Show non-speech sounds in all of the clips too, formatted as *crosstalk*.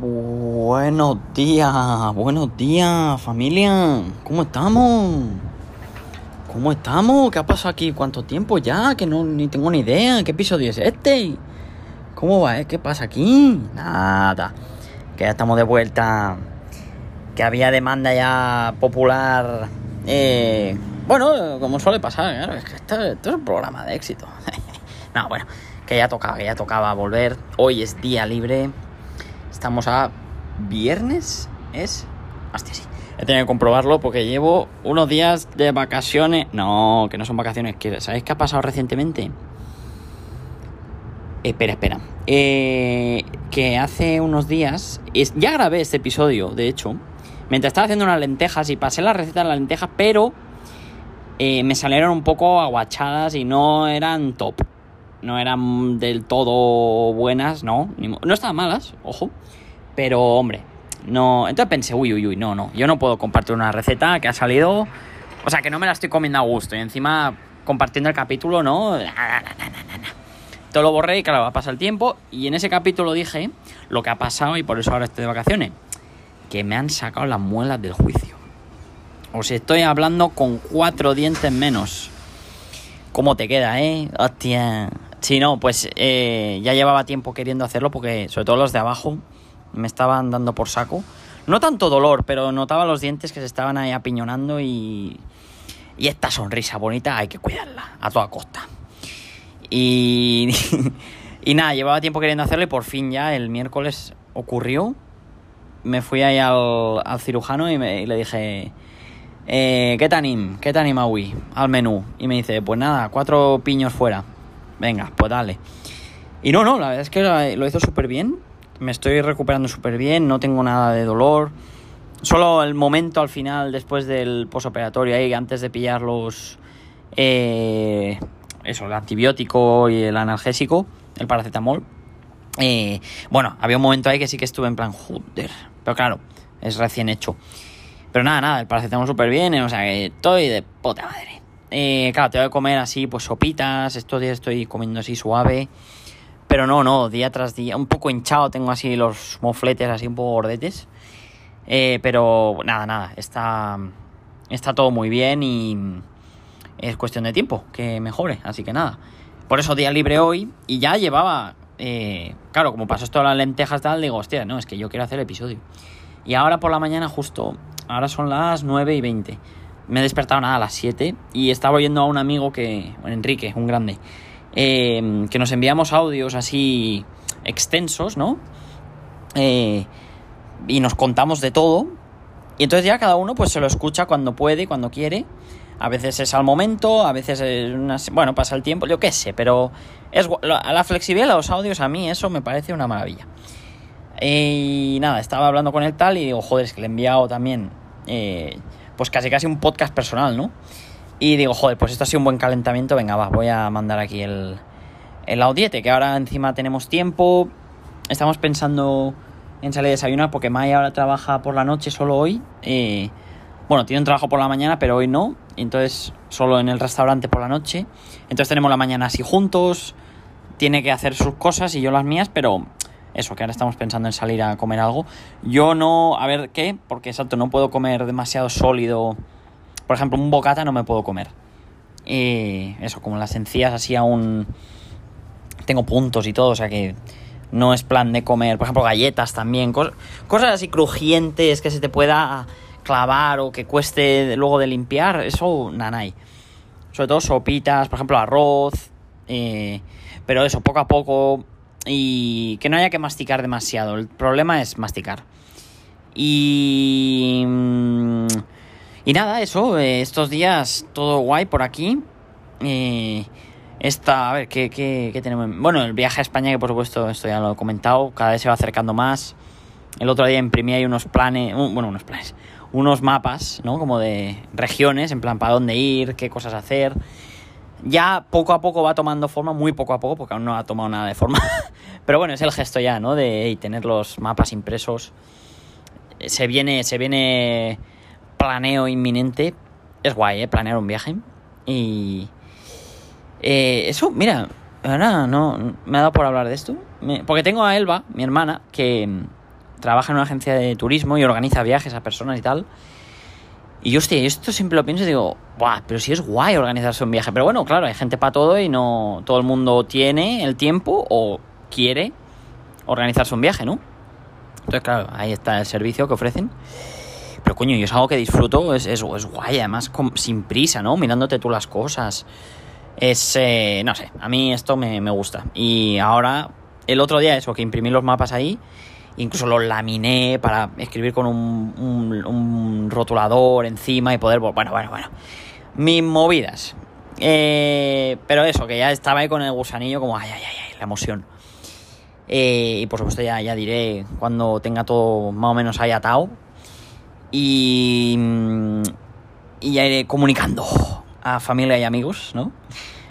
Buenos días, buenos días, familia. ¿Cómo estamos? ¿Cómo estamos? ¿Qué ha pasado aquí? ¿Cuánto tiempo ya? Que no ni tengo ni idea. ¿Qué episodio es este? ¿Cómo va? eh? ¿Qué pasa aquí? Nada. Que ya estamos de vuelta. Que había demanda ya popular. Eh, bueno, como suele pasar, claro, es que esto, es un programa de éxito. *laughs* no, bueno, que ya tocaba, que ya tocaba volver. Hoy es día libre. Estamos a viernes, ¿es? Hostia, sí. He tenido que comprobarlo porque llevo unos días de vacaciones. No, que no son vacaciones. ¿Sabéis qué ha pasado recientemente? Espera, espera. Eh, que hace unos días. ya grabé este episodio, de hecho. Mientras estaba haciendo unas lentejas y pasé la receta de las lentejas, pero eh, me salieron un poco aguachadas y no eran top. No eran del todo buenas, no. no estaban malas, ojo. Pero, hombre, no. Entonces pensé, uy, uy, uy, no, no. Yo no puedo compartir una receta que ha salido. O sea, que no me la estoy comiendo a gusto. Y encima, compartiendo el capítulo, no. *laughs* Todo lo borré y claro, va el tiempo. Y en ese capítulo dije lo que ha pasado y por eso ahora estoy de vacaciones. Que me han sacado las muelas del juicio. Os estoy hablando con cuatro dientes menos. ¿Cómo te queda, eh? Hostia. Sí, no, pues eh, ya llevaba tiempo queriendo hacerlo porque, sobre todo los de abajo, me estaban dando por saco. No tanto dolor, pero notaba los dientes que se estaban ahí apiñonando y. Y esta sonrisa bonita hay que cuidarla a toda costa. Y. *laughs* y nada, llevaba tiempo queriendo hacerlo y por fin ya el miércoles ocurrió. Me fui ahí al, al cirujano y, me- le dije. Eh, ¿Qué te anim? ¿Qué hoy? Al menú. Y me dice, pues nada, cuatro piños fuera. Venga, pues dale. Y no, no, la verdad es que lo hizo súper bien. Me estoy recuperando súper bien, no tengo nada de dolor. Solo el momento al final, después del posoperatorio, ahí, antes de pillar los. eh, eso, el antibiótico y el analgésico, el paracetamol. eh, bueno, había un momento ahí que sí que estuve en plan, joder. Pero claro, es recién hecho. Pero nada, nada, el paracetamol súper bien, o sea que estoy de puta madre. Eh, claro, tengo que comer así, pues sopitas, estos días estoy comiendo así suave. Pero no, no, día tras día, un poco hinchado, tengo así los mofletes así un poco gordetes. Eh, pero nada, nada, está, está todo muy bien y es cuestión de tiempo que mejore, así que nada. Por eso día libre hoy y ya llevaba, eh, claro, como pasó esto de las lentejas tal, digo, hostia, no, es que yo quiero hacer el episodio. Y ahora por la mañana justo, ahora son las 9 y 20. Me he despertado nada a las 7 y estaba oyendo a un amigo que, Enrique, un grande, eh, que nos enviamos audios así extensos, ¿no? Eh, y nos contamos de todo. Y entonces ya cada uno pues se lo escucha cuando puede, cuando quiere. A veces es al momento, a veces es una... Bueno, pasa el tiempo, yo qué sé, pero es la, la flexibilidad de los audios a mí eso me parece una maravilla. Y nada, estaba hablando con él tal y digo, joder, es que le he enviado también, eh, pues casi casi un podcast personal, ¿no? Y digo, joder, pues esto ha sido un buen calentamiento, venga, va, voy a mandar aquí el, el audiete, que ahora encima tenemos tiempo, estamos pensando en salir a desayunar porque Maya ahora trabaja por la noche solo hoy. bueno, tiene un trabajo por la mañana, pero hoy no. Entonces, solo en el restaurante por la noche. Entonces tenemos la mañana así juntos. Tiene que hacer sus cosas y yo las mías, pero eso, que ahora estamos pensando en salir a comer algo. Yo no, a ver qué, porque exacto, no puedo comer demasiado sólido. Por ejemplo, un bocata no me puedo comer. Y eso, como las encías así aún tengo puntos y todo, o sea que no es plan de comer, por ejemplo, galletas también, cos- cosas así crujientes que se te pueda clavar o que cueste luego de limpiar, eso nanay. Sobre todo sopitas, por ejemplo, arroz, eh, pero eso, poco a poco y que no haya que masticar demasiado. El problema es masticar. Y... mm, Y nada, eso, eh, estos días todo guay por aquí. Eh, esta, a ver, ¿qué, qué, qué tenemos? Bueno, el viaje a España, que por supuesto, esto ya lo he comentado, cada vez se va acercando más. El otro día imprimí ahí unos planes, bueno, unos planes, unos mapas, ¿no? Como de regiones, en plan, para dónde ir, qué cosas hacer. Ya poco a poco va tomando forma, muy poco a poco, porque aún no ha tomado nada de forma. *laughs* Pero bueno, es el gesto ya, ¿no? De tener los mapas impresos. Se viene, se viene planeo inminente. Es guay, ¿eh? Planear un viaje. Y... eh, eso, mira, ahora no me ha dado por hablar de esto. Porque tengo a Elba, mi hermana, que, trabaja en una agencia de turismo y organiza viajes a personas y tal. Y yo, hostia, esto siempre lo pienso y digo, Buah, pero si es guay organizarse un viaje. Pero bueno, claro, hay gente para todo y no todo el mundo tiene el tiempo o quiere organizarse un viaje, ¿no? Entonces, claro, ahí está el servicio que ofrecen. Pero coño, yo es algo que disfruto, es, es, guay, además sin prisa, ¿no? Mirándote tú las cosas. Es, eh, no sé, a mí esto me, me gusta. Y ahora, el otro día eso, que imprimí los mapas ahí incluso los laminé para escribir con un, rotulador encima y poder... Bueno, bueno, bueno. Mis movidas. Eh, pero eso, que ya estaba ahí con el gusanillo como... Ay, ay, ay, la emoción. Eh, y por supuesto ya, ya diré cuando tenga todo más o menos ahí atado. Y, y ya iré comunicando a familia y amigos, ¿no?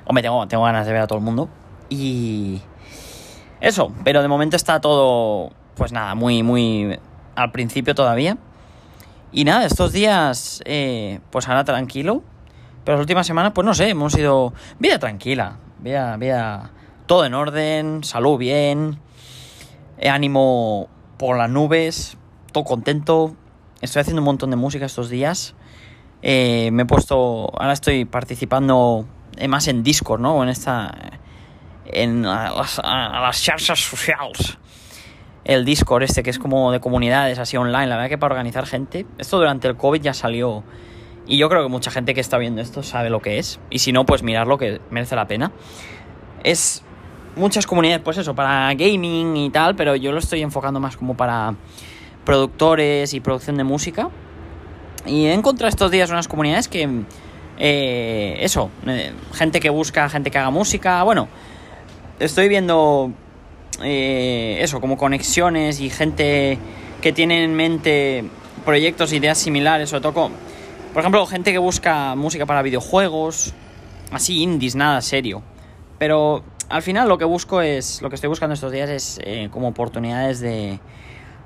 Hombre, tengo, tengo ganas de ver a todo el mundo. Y... Eso, pero de momento está todo pues nada, muy, muy al principio todavía. Y nada, estos días, eh, pues ahora tranquilo. Pero las últimas semanas, pues no sé, hemos ido vida tranquila, vida, vida todo en orden, salud bien, eh, ánimo por las nubes, todo contento. Estoy haciendo un montón de música estos días. Eh, me he puesto, ahora estoy participando más en Discord, ¿no? En esta, en las, a las charlas sociales el Discord este que es como de comunidades así online, la verdad que para organizar gente, esto durante el COVID ya salió y yo creo que mucha gente que está viendo esto sabe lo que es y si no pues mirarlo que merece la pena. Es muchas comunidades pues eso, para gaming y tal, pero yo lo estoy enfocando más como para productores y producción de música. Y he encontrado estos días unas comunidades que eh, eso, eh, gente que busca gente que haga música, bueno, estoy viendo eh, eso, como conexiones y gente que tiene en mente proyectos, ideas similares, o toco, por ejemplo, gente que busca música para videojuegos, así indies, nada serio. Pero al final lo que busco es, lo que estoy buscando estos días es eh, como oportunidades de,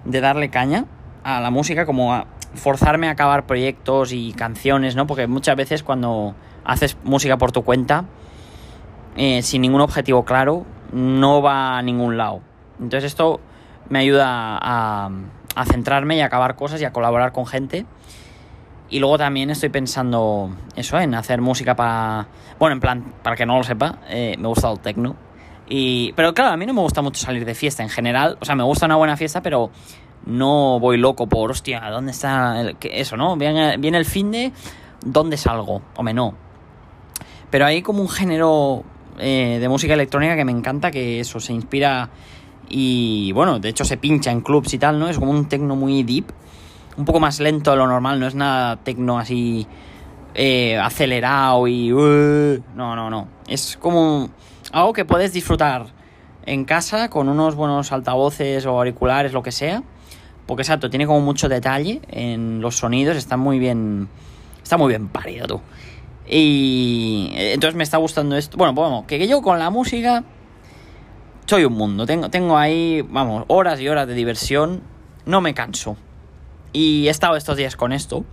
de darle caña a la música, como a forzarme a acabar proyectos y canciones, ¿no? Porque muchas veces cuando haces música por tu cuenta, eh, sin ningún objetivo claro, no va a ningún lado. Entonces esto me ayuda a, centrarme y a acabar cosas y a colaborar con gente. Y luego también estoy pensando eso, en hacer música para... Bueno, en plan, para que no lo sepa, eh, me gusta el techno. Y, pero claro, a mí no me gusta mucho salir de fiesta en general. O sea, me gusta una buena fiesta, pero no voy loco por, hostia, ¿dónde está eso, no? Viene, viene el fin de, ¿dónde salgo? Hombre, no. Pero hay como un género eh, de música electrónica que me encanta, que eso se inspira y bueno, de hecho se pincha en clubs y tal, ¿no? Es como un tecno muy deep, un poco más lento de lo normal, no es nada tecno así eh, acelerado y... Uh, no, no, no. Es como algo que puedes disfrutar en casa con unos buenos altavoces o auriculares, lo que sea. Porque exacto, tiene como mucho detalle en los sonidos, está muy bien... Está muy bien parido. Y entonces me está gustando esto. Bueno, pues vamos, que yo con la música soy un mundo. Tengo, tengo ahí, vamos, horas y horas de diversión. No me canso. Y he estado estos días con esto.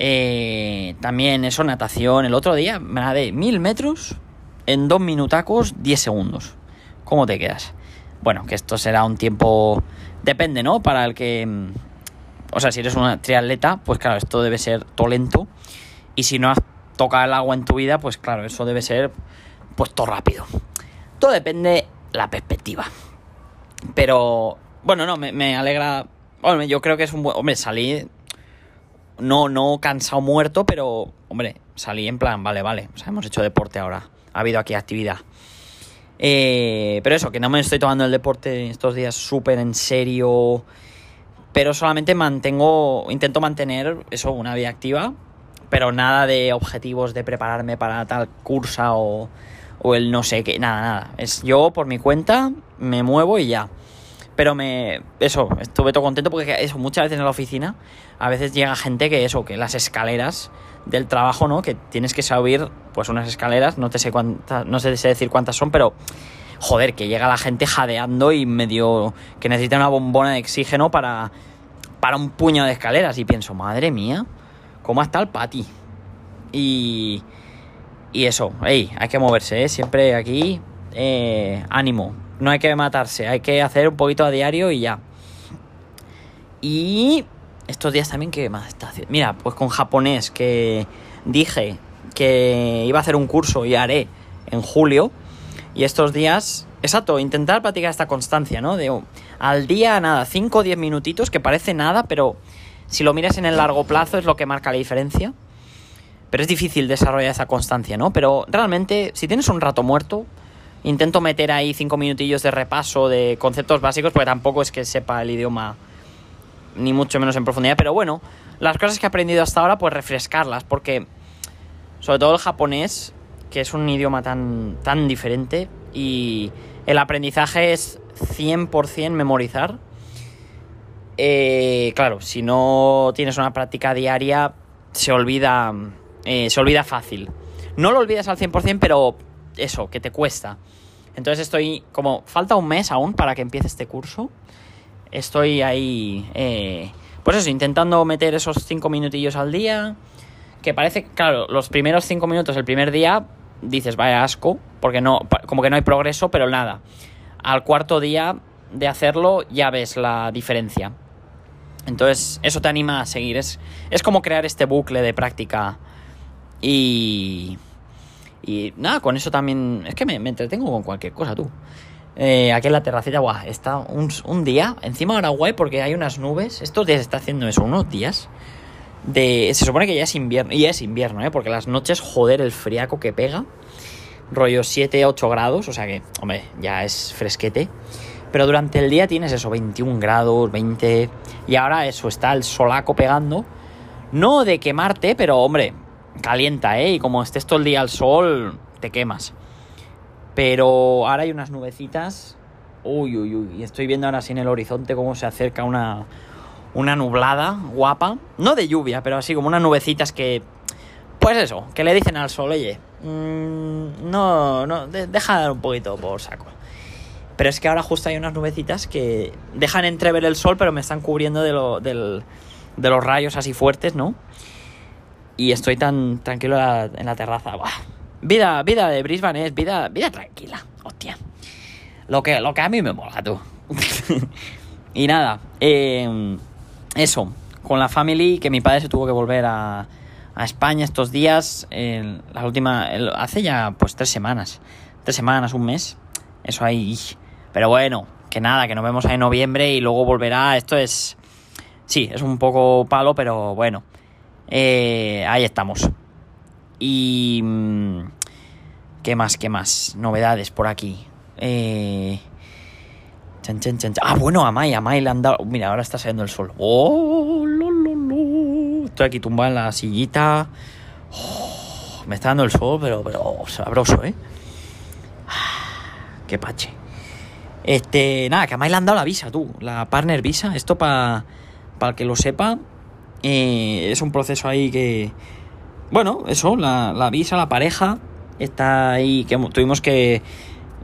Eh, también eso, natación. El otro día me nadé mil metros en dos minutacos, diez segundos. ¿Cómo te quedas? Bueno, que esto será un tiempo. Depende, ¿no? Para el que. O sea, si eres una triatleta, pues claro, esto debe ser todo lento. Y si no has toca el agua en tu vida, pues claro, eso debe ser pues todo rápido. Todo depende la perspectiva. Pero bueno, no, me, alegra. Hombre, yo creo que es un buen. Hombre, salí. No, no cansado muerto, pero. Hombre, salí en plan, vale, vale. O sea, hemos hecho deporte ahora. Ha habido aquí actividad. Eh, pero eso, que no me estoy tomando el deporte estos días súper en serio. Pero solamente mantengo. Intento mantener eso, una vida activa pero nada de objetivos de prepararme para tal cursa o, o el no sé qué, nada, nada. Es yo por mi cuenta, me muevo y ya. Pero me. Eso, estuve todo contento porque eso, muchas veces en la oficina, a veces llega gente que eso, que las escaleras del trabajo, ¿no? Que tienes que subir, pues unas escaleras, no te sé cuántas, no sé decir cuántas son, pero. Joder, que llega la gente jadeando y medio. que necesita una bombona de oxígeno para. para un puño de escaleras. Y pienso, madre mía cómo está el pati. Y, y eso, hey, hay que moverse, ¿eh? siempre aquí, eh, ánimo, no hay que matarse, hay que hacer un poquito a diario y ya. Y estos días también, ¿qué más está haciendo? Mira, pues con japonés, que dije que iba a hacer un curso y haré en julio. Y estos días, exacto, intentar practicar esta constancia, ¿no? De al día, nada, 5 o 10 minutitos, que parece nada, pero si lo miras en el largo plazo es lo que marca la diferencia. Pero es difícil desarrollar esa constancia, ¿no? Pero realmente, si tienes un rato muerto, intento meter ahí 5 minutillos de repaso de conceptos básicos, porque tampoco es que sepa el idioma ni mucho menos en profundidad, pero bueno, las cosas que he aprendido hasta ahora, pues refrescarlas, porque sobre todo el japonés, que es un idioma tan, tan diferente, y el aprendizaje es 100% memorizar. Eh, claro, si no tienes una práctica diaria, se olvida, eh, se olvida fácil. No lo olvidas al 100%, pero eso, que te cuesta. Entonces estoy como, falta un mes aún para que empiece este curso estoy ahí, eh, pues eso, intentando meter esos cinco minutillos al día. Que parece, claro, los primeros cinco minutos el primer día dices, vaya asco, porque no, como que no hay progreso, pero nada. Al cuarto día de hacerlo ya ves la diferencia. Entonces, eso te anima a seguir. Es, es como crear este bucle de práctica. Y. Y nada, con eso también. Es que me, entretengo con cualquier cosa, tú. Eh, aquí en la terracita, guau, está un, día, encima ahora guay porque hay unas nubes, estos días está haciendo eso, unos días, de, se supone que ya es invierno, y es invierno, ¿eh? porque las noches, joder, el friaco que pega, rollo 7, 8 grados, o sea que, hombre, ya es fresquete, pero durante el día tienes eso, 21 grados, 20, y ahora eso, está el solaco pegando, no de quemarte, pero hombre, calienta, ¿eh? Y como estés todo el día al sol, te quemas. Pero ahora hay unas nubecitas. Uy, uy, uy. Y estoy viendo ahora así en el horizonte cómo se acerca una, una nublada guapa. No de lluvia, pero así como unas nubecitas que. Pues eso, que le dicen al sol, oye, mmm, no, no, de, deja dar un poquito por saco. Pero es que ahora justo hay unas nubecitas que dejan entrever el sol, pero me están cubriendo de, lo, de los rayos así fuertes, ¿no? Y estoy tan tranquilo en la, terraza. Buah, Vida, vida de Brisbane es vida, vida tranquila, hostia. Lo que, lo que a mí me mola, tú. *laughs* y nada, em, eso, con la family, que mi padre se tuvo que volver a, España estos días, la última, hace ya pues tres semanas, tres semanas, un mes, eso ahí. Pero bueno, que nada, que nos vemos en noviembre y luego volverá, esto es, sí, es un poco palo, pero bueno, eh, ahí estamos. Y... Mm, ¿Qué más? ¿Qué más? Novedades por aquí. Eh... Chan, chan, chan, Ah, bueno, a Mai, a Mai le han dado... Mira, ahora está saliendo el sol. ¡Oh! Lo, lo, lo. Estoy aquí tumbado en la sillita. Oh, me está dando el sol, pero, pero sabroso, ¿eh? Qué pache. Este, nada, que a Mai le han dado la visa, tú. La partner visa. Esto para el que lo sepa. Eh, es un proceso ahí que bueno, eso, la, la visa, la pareja, está ahí, que tuvimos que,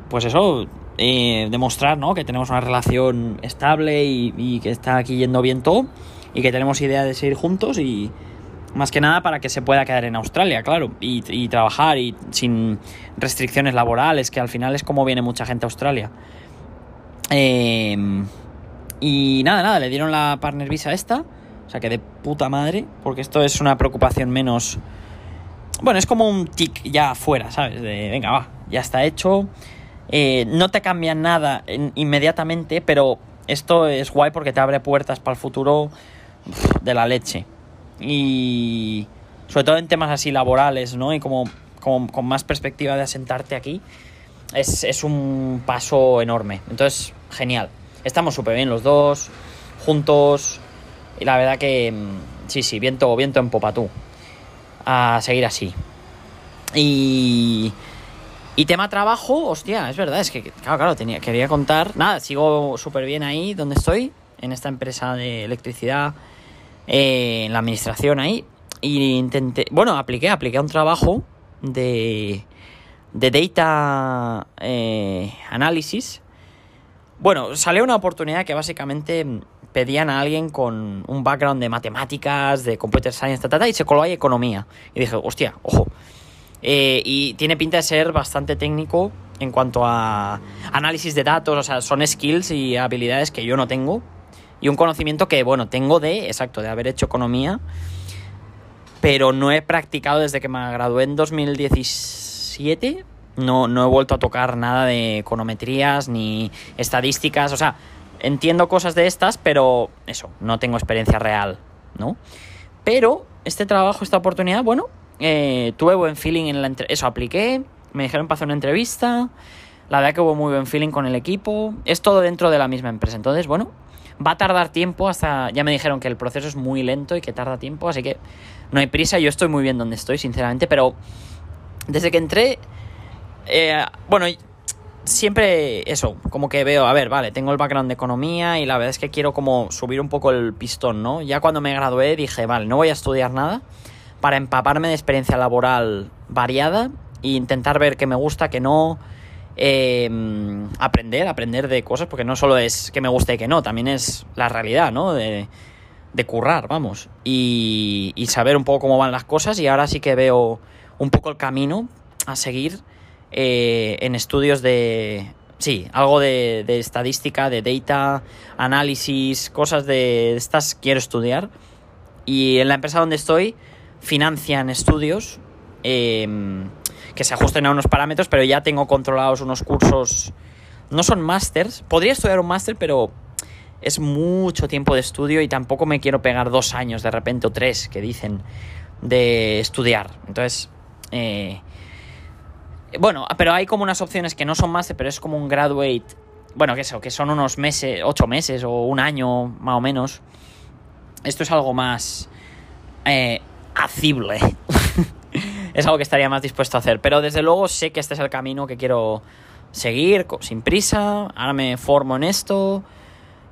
pues eso, eh, demostrar, ¿no? Que tenemos una relación estable y, que está aquí yendo bien todo y que tenemos idea de seguir juntos y más que nada para que se pueda quedar en Australia, claro, y, trabajar y sin restricciones laborales, que al final es como viene mucha gente a Australia. Em, y nada, nada, le dieron la partner visa esta o sea que de puta madre, porque esto es una preocupación menos... Bueno, es como un tic ya afuera, ¿sabes? De, venga, va, ya está hecho. Eh, no te cambia nada inmediatamente, pero esto es guay porque te abre puertas para el futuro de la leche. Y sobre todo en temas así laborales, ¿no? Y como, con más perspectiva de asentarte aquí, es, es un paso enorme. Entonces, genial. Estamos súper bien los dos, juntos, y la verdad que mm, sí, sí, viento, viento en popa tú. A seguir así. Y. Y tema trabajo, hostia, es verdad, es que, claro, claro, tenía, quería contar. Nada, sigo súper bien ahí donde estoy, en esta empresa de electricidad, eh, en la administración ahí. Y intenté, bueno, apliqué, apliqué un trabajo de, de data eh, análisis. Bueno, salió una oportunidad que básicamente pedían a alguien con un background de matemáticas, de computer science, y se coló ahí economía. Y dije, hostia, ojo. Eh, y tiene pinta de ser bastante técnico en cuanto a análisis de datos, o sea, son skills y habilidades que yo no tengo y un conocimiento que, bueno, tengo de, exacto, de haber hecho economía, pero no he practicado desde que me gradué en 2017. No, no he vuelto a tocar nada de econometrías ni estadísticas, o sea, entiendo cosas de estas, pero eso, no tengo experiencia real, ¿no? Pero este trabajo, esta oportunidad, bueno, eh, tuve buen feeling en la entrevista. Eso, apliqué, me dijeron para hacer una entrevista. La verdad que hubo muy buen feeling con el equipo. Es todo dentro de la misma empresa. Entonces, bueno, va a tardar tiempo hasta... Ya me dijeron que el proceso es muy lento y que tarda tiempo, así que no hay prisa. Yo estoy muy bien donde estoy, sinceramente, pero desde que entré... Eh, bueno, siempre eso, como que veo, a ver, vale, tengo el background de economía y la verdad es que quiero como subir un poco el pistón, ¿no? Ya cuando me gradué dije, vale, no voy a estudiar nada para empaparme de experiencia laboral variada e intentar ver qué me gusta, qué no, em, aprender, aprender de cosas, porque no solo es que me guste y que no, también es la realidad, ¿no? De, de currar, vamos, y, y saber un poco cómo van las cosas y ahora sí que veo un poco el camino a seguir eh, en estudios de... Sí, algo de, de, estadística, de data, análisis, cosas de estas quiero estudiar. Y en la empresa donde estoy financian estudios eh, que se ajusten a unos parámetros, pero ya tengo controlados unos cursos. No son másters. Podría estudiar un máster, pero es mucho tiempo de estudio y tampoco me quiero pegar dos años de repente o tres que dicen de estudiar. Entonces, eh, bueno, pero hay como unas opciones que no son máster, pero es como un graduate. Bueno, que eso, que son unos meses, ocho meses o un año más o menos. Esto es algo más eh, acible. *laughs* es algo que estaría más dispuesto a hacer. Pero desde luego sé que este es el camino que quiero seguir, sin prisa. Ahora me formo en esto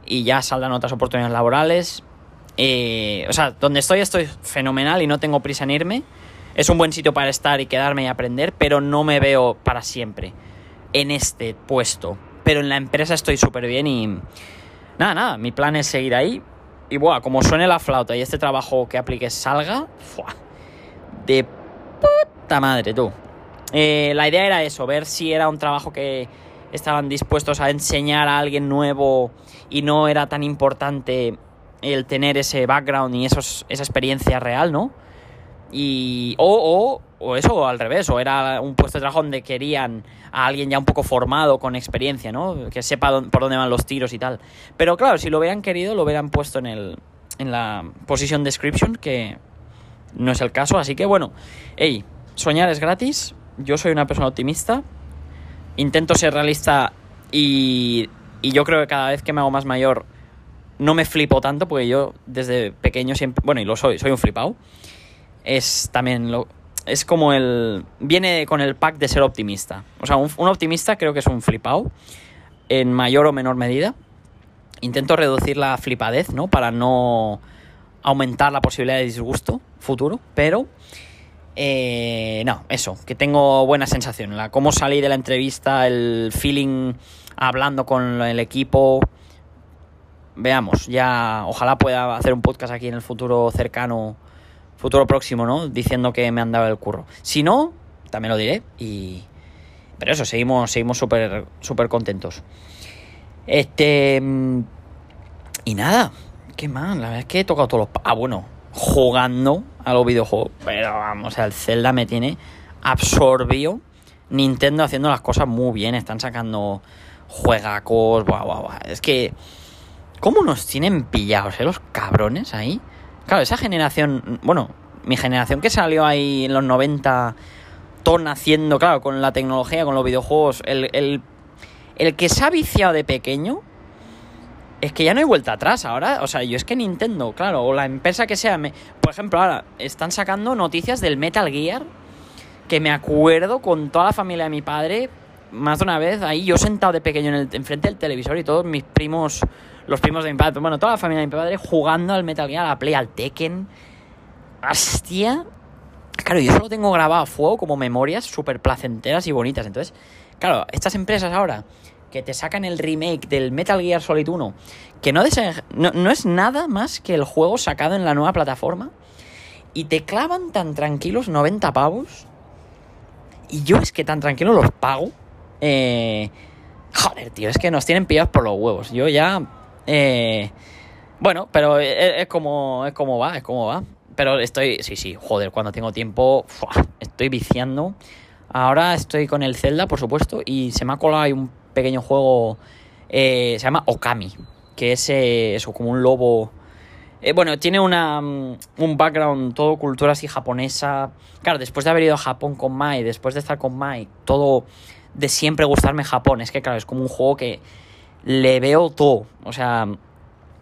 y ya saldrán otras oportunidades laborales. Eh, o sea, donde estoy estoy fenomenal y no tengo prisa en irme. Es un buen sitio para estar y quedarme y aprender, pero no me veo para siempre en este puesto. Pero en la empresa estoy súper bien y... Nada, nada, mi plan es seguir ahí. Y buah, como suene la flauta y este trabajo que apliques salga, ¡fua! de puta madre, tú. Eh, la idea era eso, ver si era un trabajo que estaban dispuestos a enseñar a alguien nuevo y no era tan importante el tener ese background y esos, esa experiencia real, ¿no? Y, o, o, o eso, o al revés, o era un puesto de trabajo donde querían a alguien ya un poco formado, con experiencia, ¿no? Que sepa por dónde van los tiros y tal. Pero claro, si lo hubieran querido, lo hubieran puesto en, el, en la position description, que no es el caso. Así que bueno, hey, soñar es gratis. Yo soy una persona optimista. Intento ser realista y, y yo creo que cada vez que me hago más mayor no me flipo tanto, porque yo desde pequeño siempre, bueno, y lo soy, soy un flipado es también lo, es como el viene con el pack de ser optimista. O sea, un, optimista creo que es un flipado en mayor o menor medida. Intento reducir la flipadez, ¿no? Para no aumentar la posibilidad de disgusto futuro, pero eh, no, eso, que tengo buena sensación. La, cómo salí de la entrevista, el feeling hablando con el equipo. Veamos, ya ojalá pueda hacer un podcast aquí en el futuro cercano futuro próximo, ¿no? Diciendo que me han dado el curro. Si no, también lo diré y... Pero eso, seguimos seguimos súper súper contentos. Este... Y nada, qué mal, la verdad es que he tocado todos los... Ah, bueno, jugando a los videojuegos. Pero vamos, el Zelda me tiene absorbido. Nintendo haciendo las cosas muy bien, están sacando juegacos. Es que... ¿Cómo nos tienen pillados, eh, los cabrones ahí? Claro, esa generación, bueno, mi generación que salió ahí en los 90, todo naciendo, claro, con la tecnología, con los videojuegos, el, el, el que se ha viciado de pequeño, es que ya no hay vuelta atrás ahora. O sea, yo es que Nintendo, claro, o la empresa que sea, por ejemplo, ahora están sacando noticias del Metal Gear, que me acuerdo con toda la familia de mi padre, más de una vez, ahí yo sentado de pequeño en el, enfrente del televisor y todos mis primos los primos de mi padre, bueno, toda la familia de mi padre jugando al Metal Gear, a la Play, al Tekken. Hostia. Claro, yo solo tengo grabado a fuego como memorias súper placenteras y bonitas. Entonces, claro, estas empresas ahora que te sacan el remake del Metal Gear Solid 1, que no, no, no es nada más que el juego sacado en la nueva plataforma, y te clavan tan tranquilos 90 pavos, y yo es que tan tranquilo los pago. Eh, joder, tío, es que nos tienen pillados por los huevos. Yo ya eh, Bueno, pero es, como, es como va, es como va. Pero estoy, sí, sí, joder, cuando tengo tiempo, estoy viciando. Ahora estoy con el Zelda, por supuesto, y se me ha colado ahí un pequeño juego, eh, se llama Okami, que es eh, eso, como un lobo. Eh, bueno, tiene una, mm, un background todo cultura así japonesa. Claro, después de haber ido a Japón con Mai, después de estar con Mai, todo de siempre gustarme Japón. Es que, claro, es como un juego que le veo todo. O sea,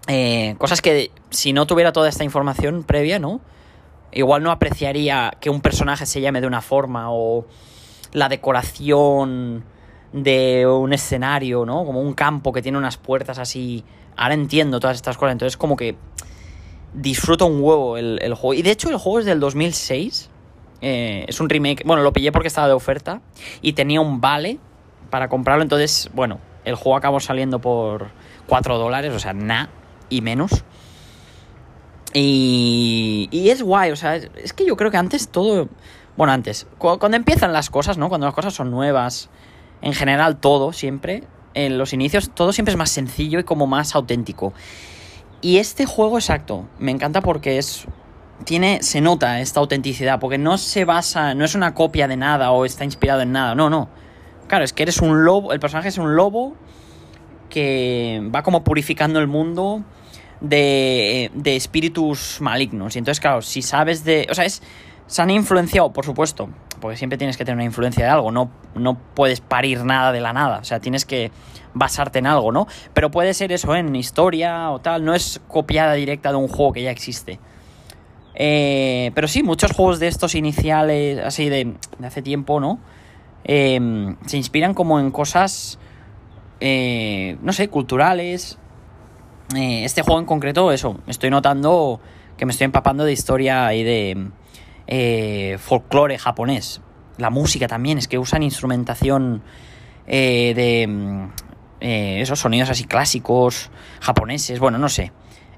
eh, cosas que si no tuviera toda esta información previa, ¿no? Igual no apreciaría que un personaje se llame de una forma o la decoración de un escenario, ¿no? Como un campo que tiene unas puertas así. Ahora entiendo todas estas cosas, entonces como que disfruto un huevo el, juego. Y de hecho el juego es del 2006. Eh, es un remake. Bueno, lo pillé porque estaba de oferta y tenía un vale para comprarlo. Entonces, bueno, el juego acabó saliendo por 4 dólares, o sea, nada y menos. Y, y es guay, o sea, es, que yo creo que antes todo... Bueno, antes, cuando, empiezan las cosas, ¿no? Cuando las cosas son nuevas, en general todo, siempre, en los inicios, todo siempre es más sencillo y como más auténtico. Y este juego, exacto, me encanta porque es... Tiene, se nota esta autenticidad, porque no se basa, no es una copia de nada o está inspirado en nada, no, no. Claro, es que eres un lobo, el personaje es un lobo que va como purificando el mundo de, de espíritus malignos. Y entonces, claro, si sabes de... O sea, es, se han influenciado, por supuesto, porque siempre tienes que tener una influencia de algo, no, no puedes parir nada de la nada, o sea, tienes que basarte en algo, ¿no? Pero puede ser eso, en historia o tal, no es copiada directa de un juego que ya existe. Eh, pero sí, muchos juegos de estos iniciales, así de, hace tiempo, ¿no? Eh, se inspiran como en cosas, eh, no sé, culturales, eh, este juego en concreto, eso, estoy notando que me estoy empapando de historia y de eh, folclore japonés. La música también, es que usan instrumentación eh, de mm, esos sonidos así clásicos, japoneses, bueno, no sé.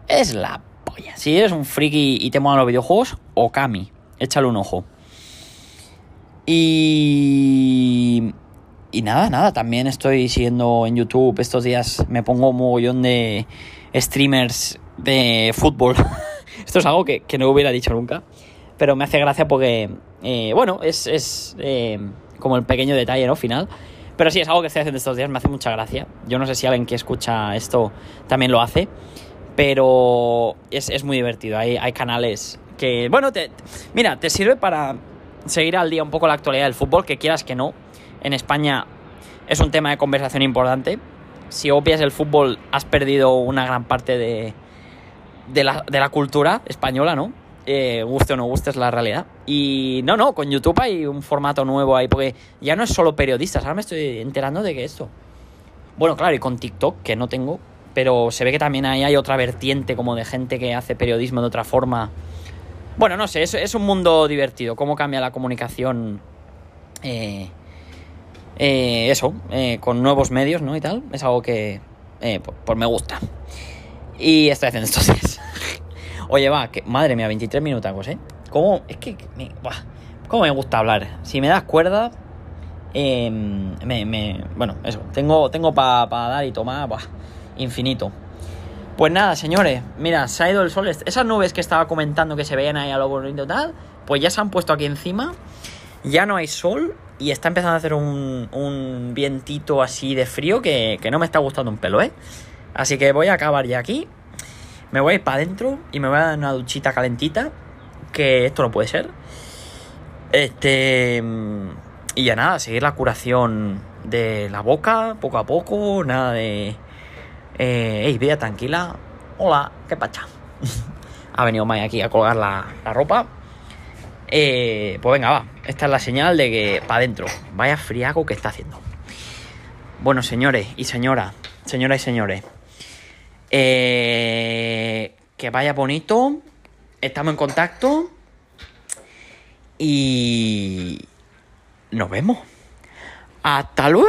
Es la polla. Si eres un friki y te molan los videojuegos, Okami, échale un ojo. Y... Y nada, nada, también estoy siguiendo en YouTube estos días, me pongo un mogollón de streamers de fútbol. *laughs* Esto es algo que, no hubiera dicho nunca, pero me hace gracia porque, eh, bueno, es, eh, como el pequeño detalle, ¿no? Final. Pero sí, es algo que estoy haciendo estos días, me hace mucha gracia. Yo no sé si alguien que escucha esto también lo hace, pero es, muy divertido. Hay, hay canales que, bueno, te, mira, te sirve para seguir al día un poco la actualidad del fútbol, que quieras que no. En España es un tema de conversación importante si obvias el fútbol, has perdido una gran parte de, de, la, cultura española, ¿no? Eh, guste o no guste es la realidad. Y no, no, con YouTube hay un formato nuevo ahí, porque ya no es solo periodistas, ahora me estoy enterando de que esto. Bueno, claro, y con TikTok, que no tengo, pero se ve que también ahí hay otra vertiente como de gente que hace periodismo de otra forma. Bueno, no sé, es, un mundo divertido, cómo cambia la comunicación eh, eh, eso, eh, con nuevos medios, ¿no? Y tal, es algo que, eh, pues, me gusta. Y estoy haciendo días. *laughs* Oye, va, que, madre mía, 23 minutos, ¿eh? ¿Cómo? Es que, me, ¿cómo me gusta hablar? Si me das cuerda, em, me, bueno, eso, tengo, tengo para dar y tomar, buah, infinito. Pues nada, señores, mira, se ha ido el sol. Esas nubes que estaba comentando que se veían ahí a lo bonito tal, pues ya se han puesto aquí encima. Ya no hay sol y está empezando a hacer un, un vientito así de frío que, no me está gustando un pelo, ¿eh? Así que voy a acabar ya aquí. Me voy a ir para adentro y me voy a dar una duchita calentita. Que esto no puede ser. Este. Y ya nada, seguir la curación de la boca, poco a poco. Nada de. Eh, vida tranquila. Hola, ¿qué pacha? *laughs* ha venido Mai aquí a colgar la, ropa. Eh, pues venga, va. Esta es la señal de que para adentro. Vaya friago que está haciendo. Bueno, señores y señoras, señoras y señores. Eh, que vaya bonito. Estamos en contacto. Y nos vemos. Hasta luego.